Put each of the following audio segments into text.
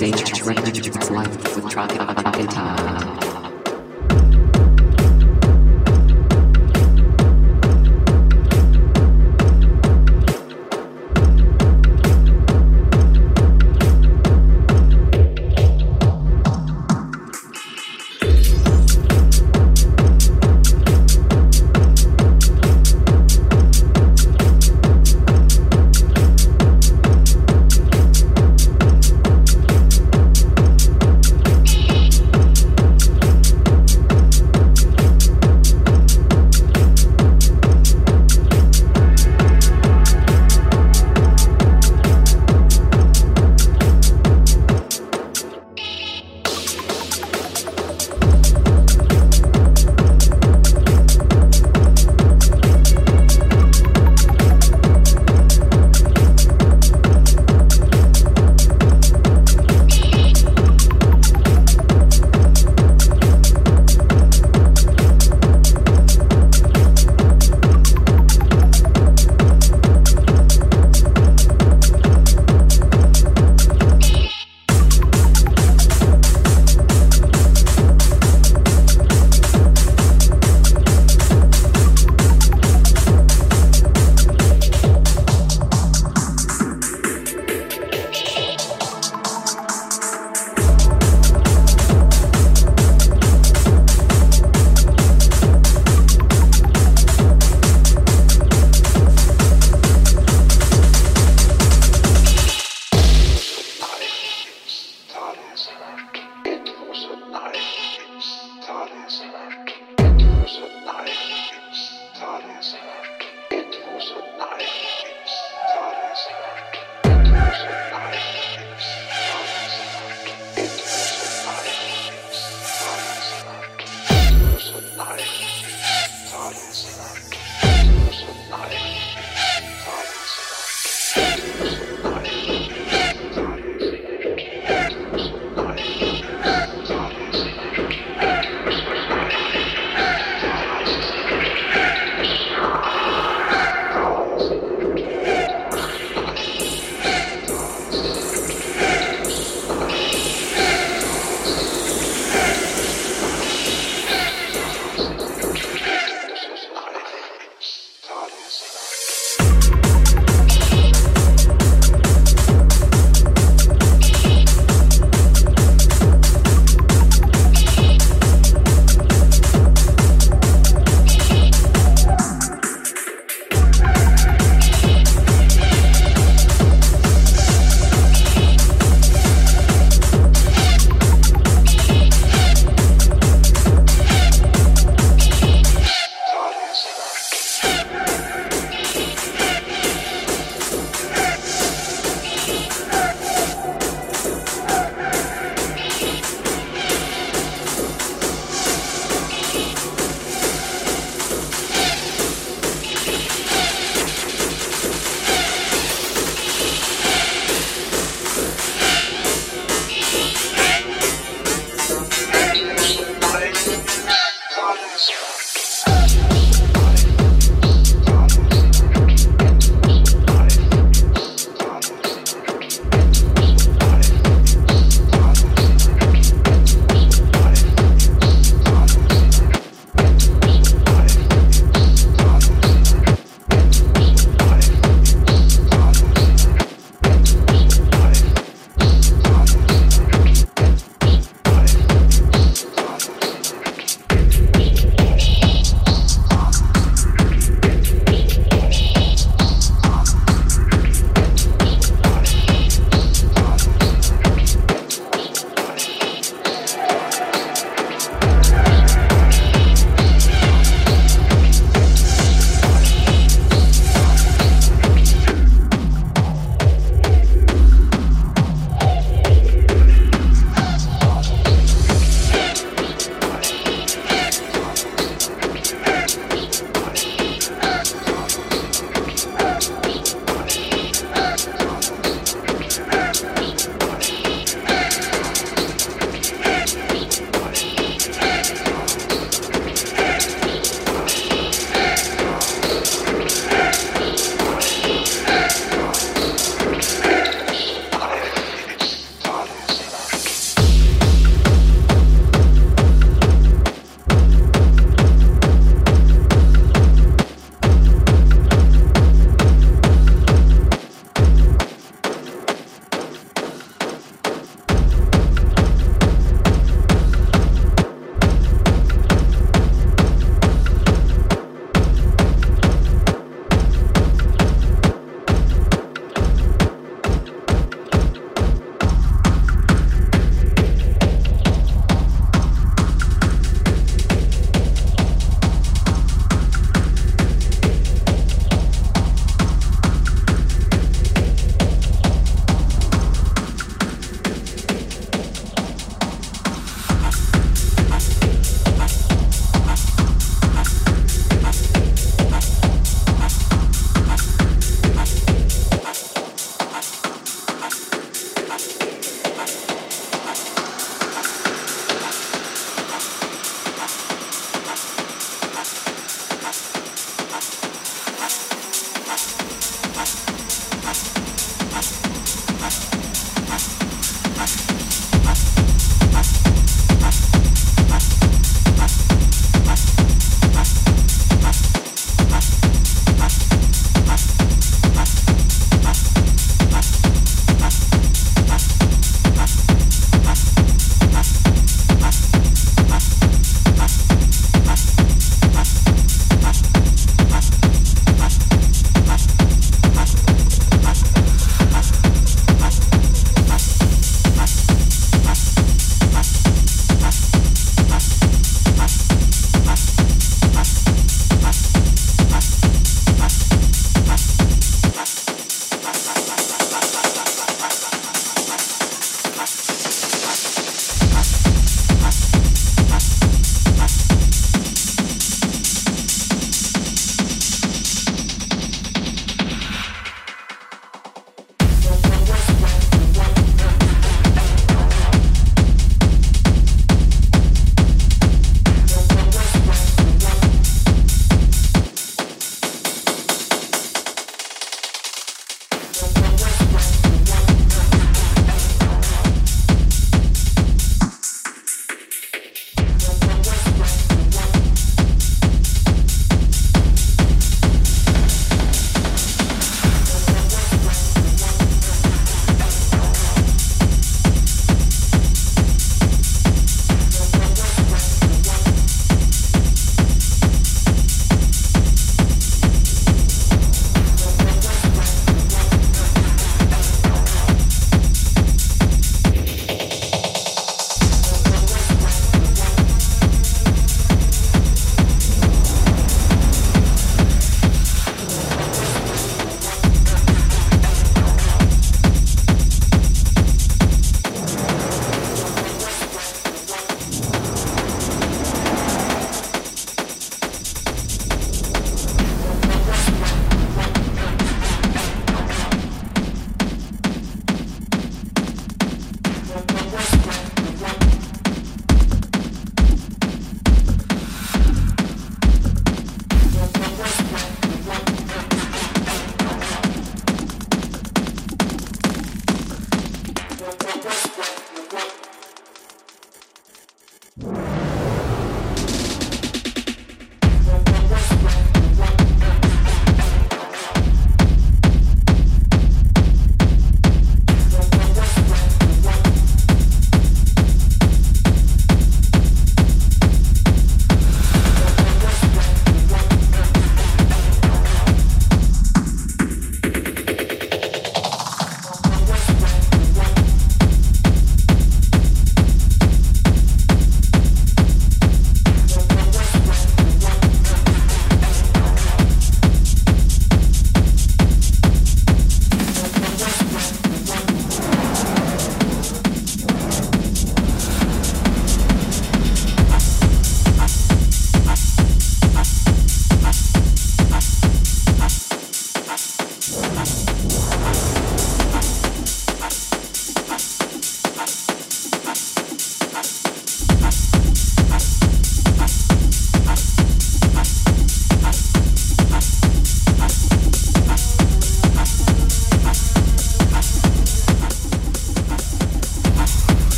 This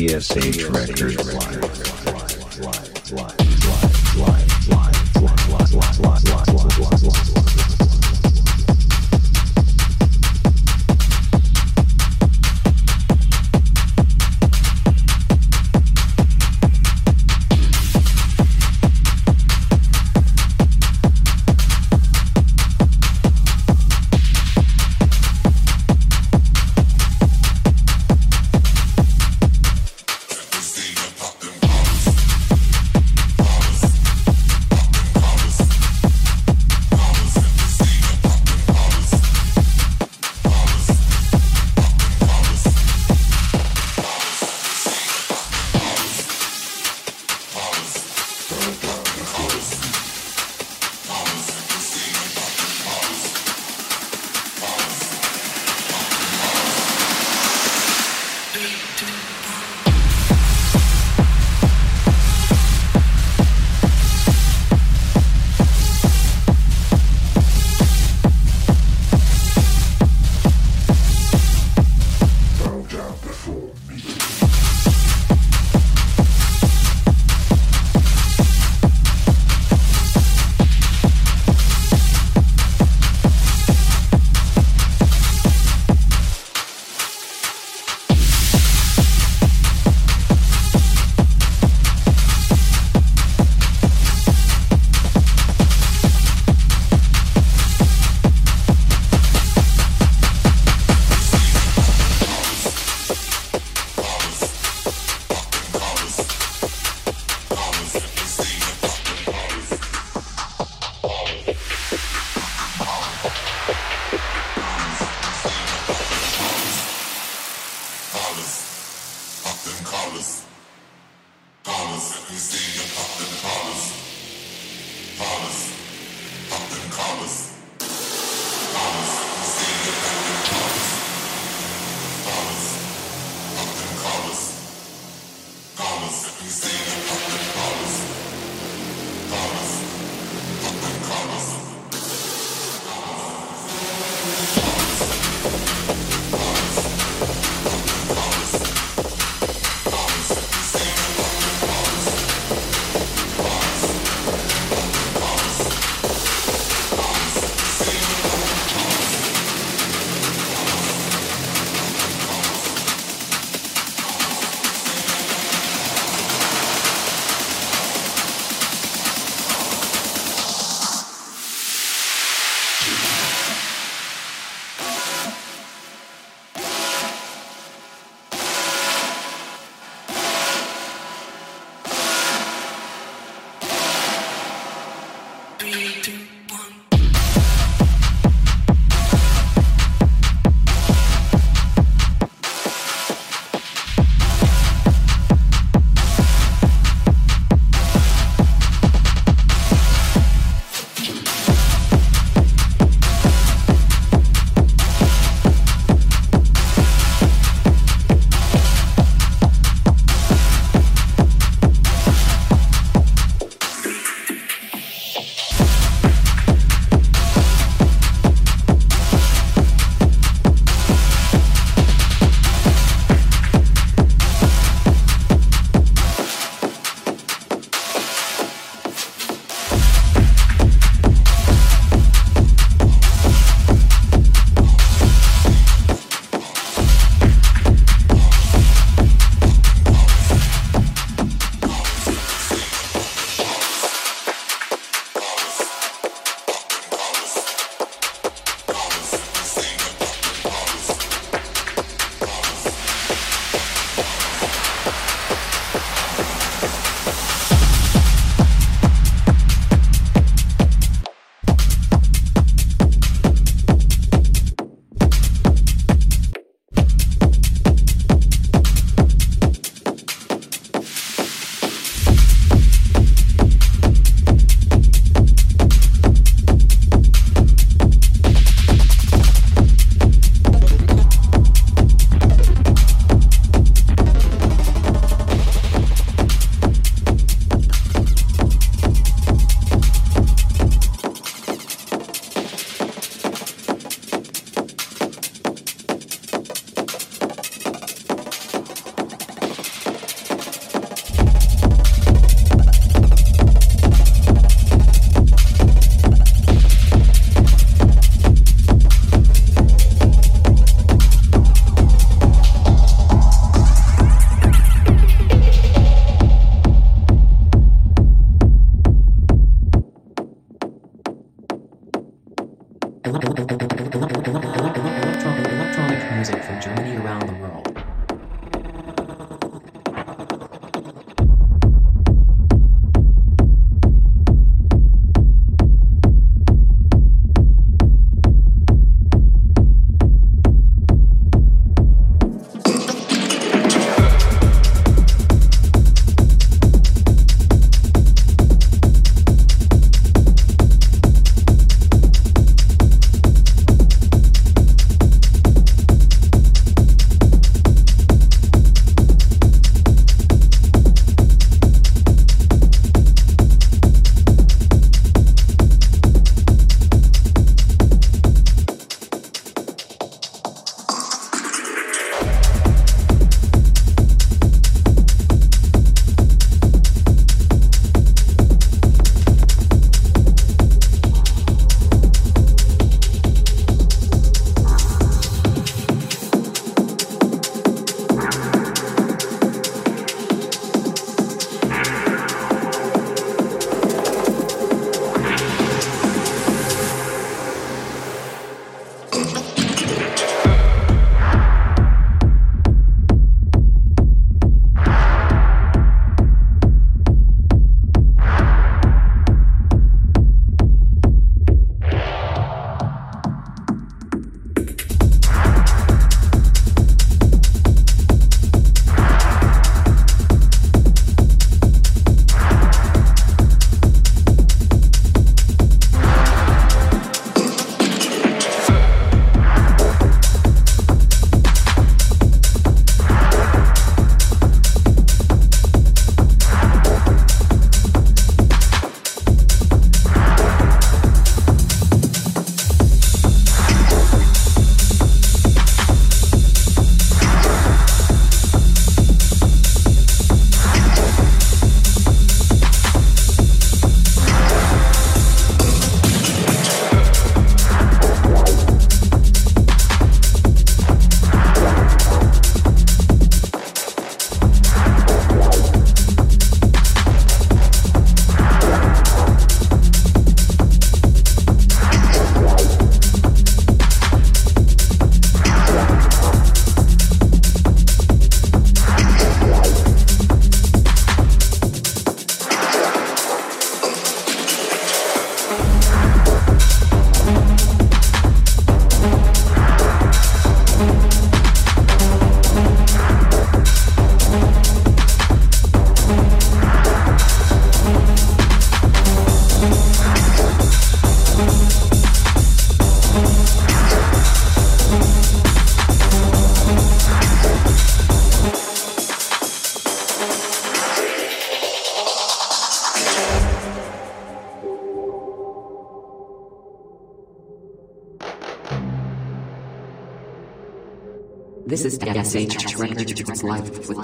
TSH Records. This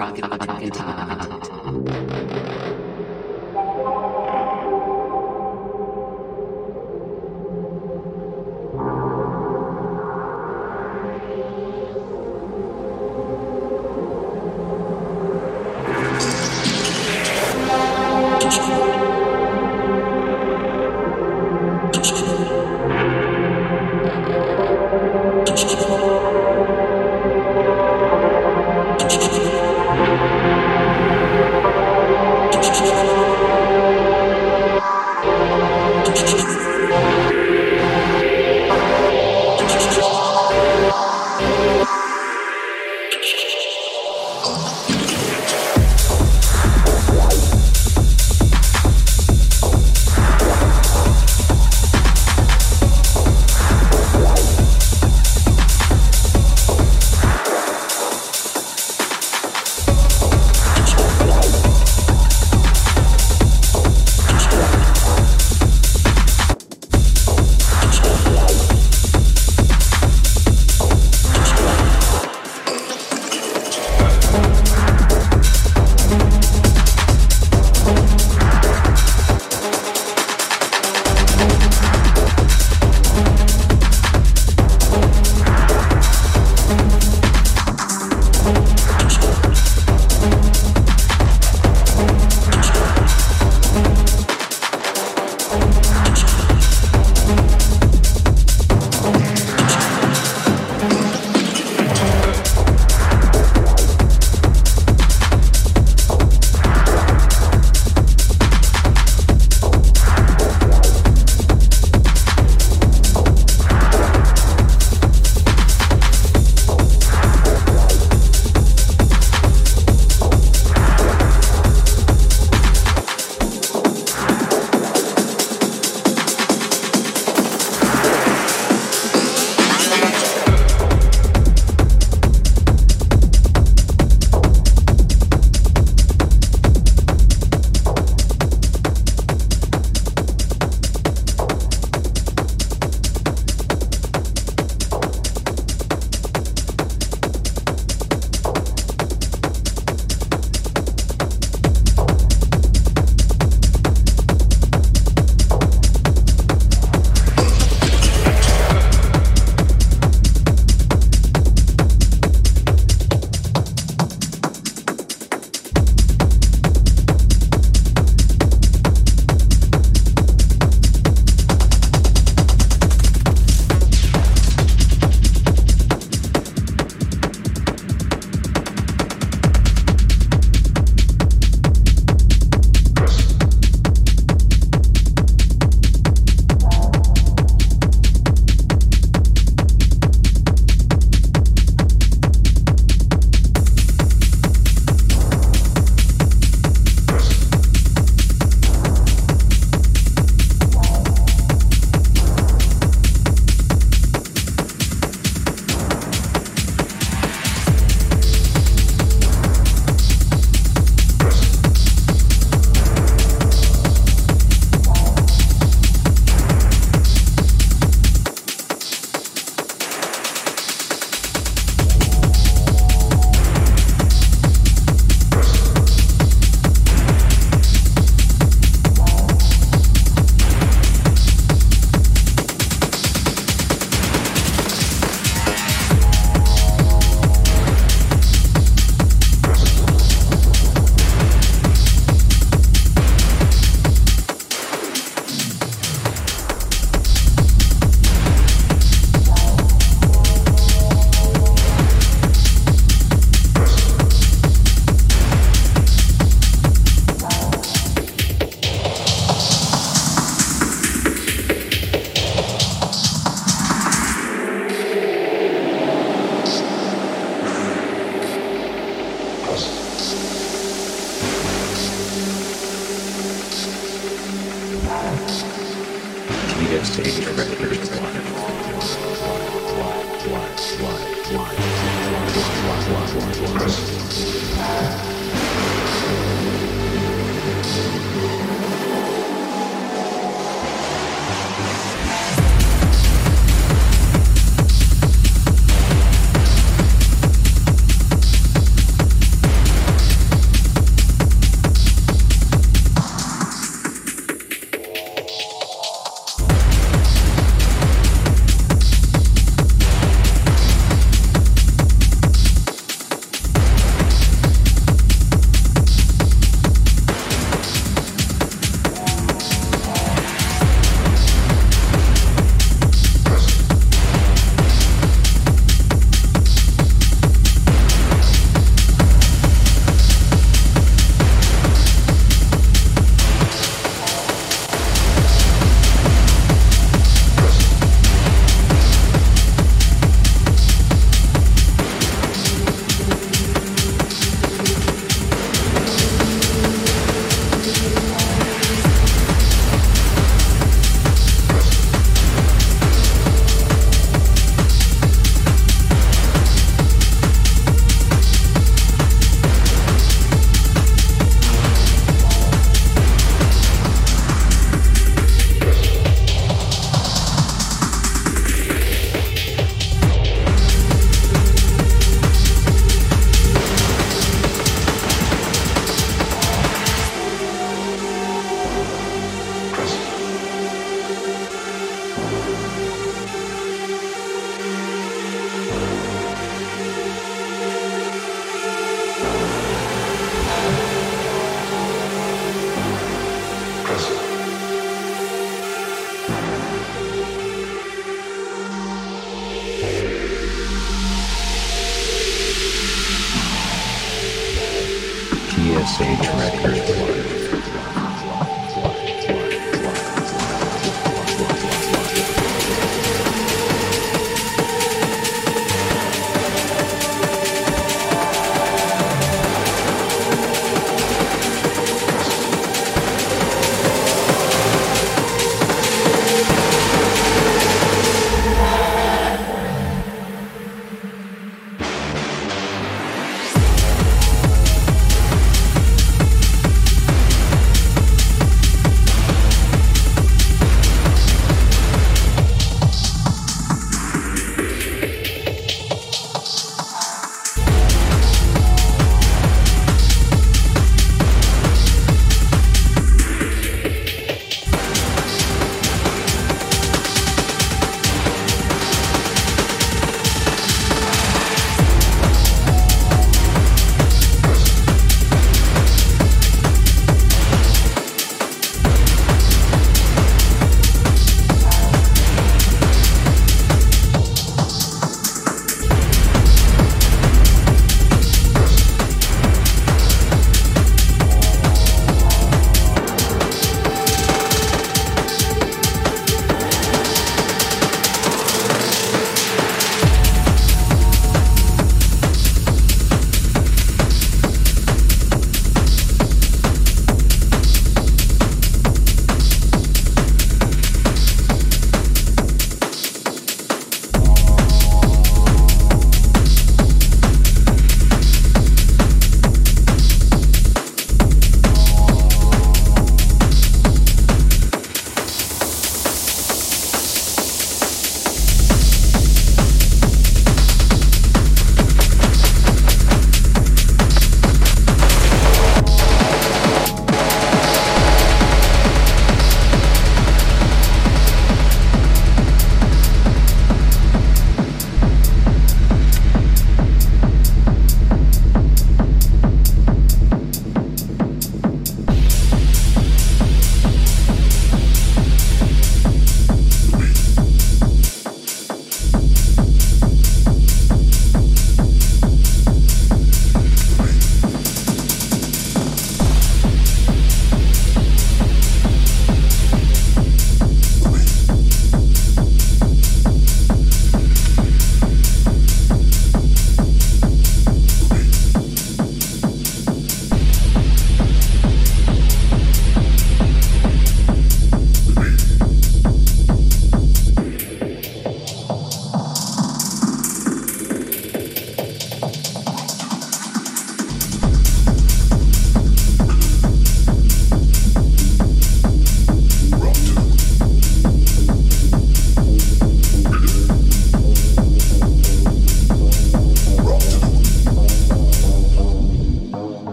Live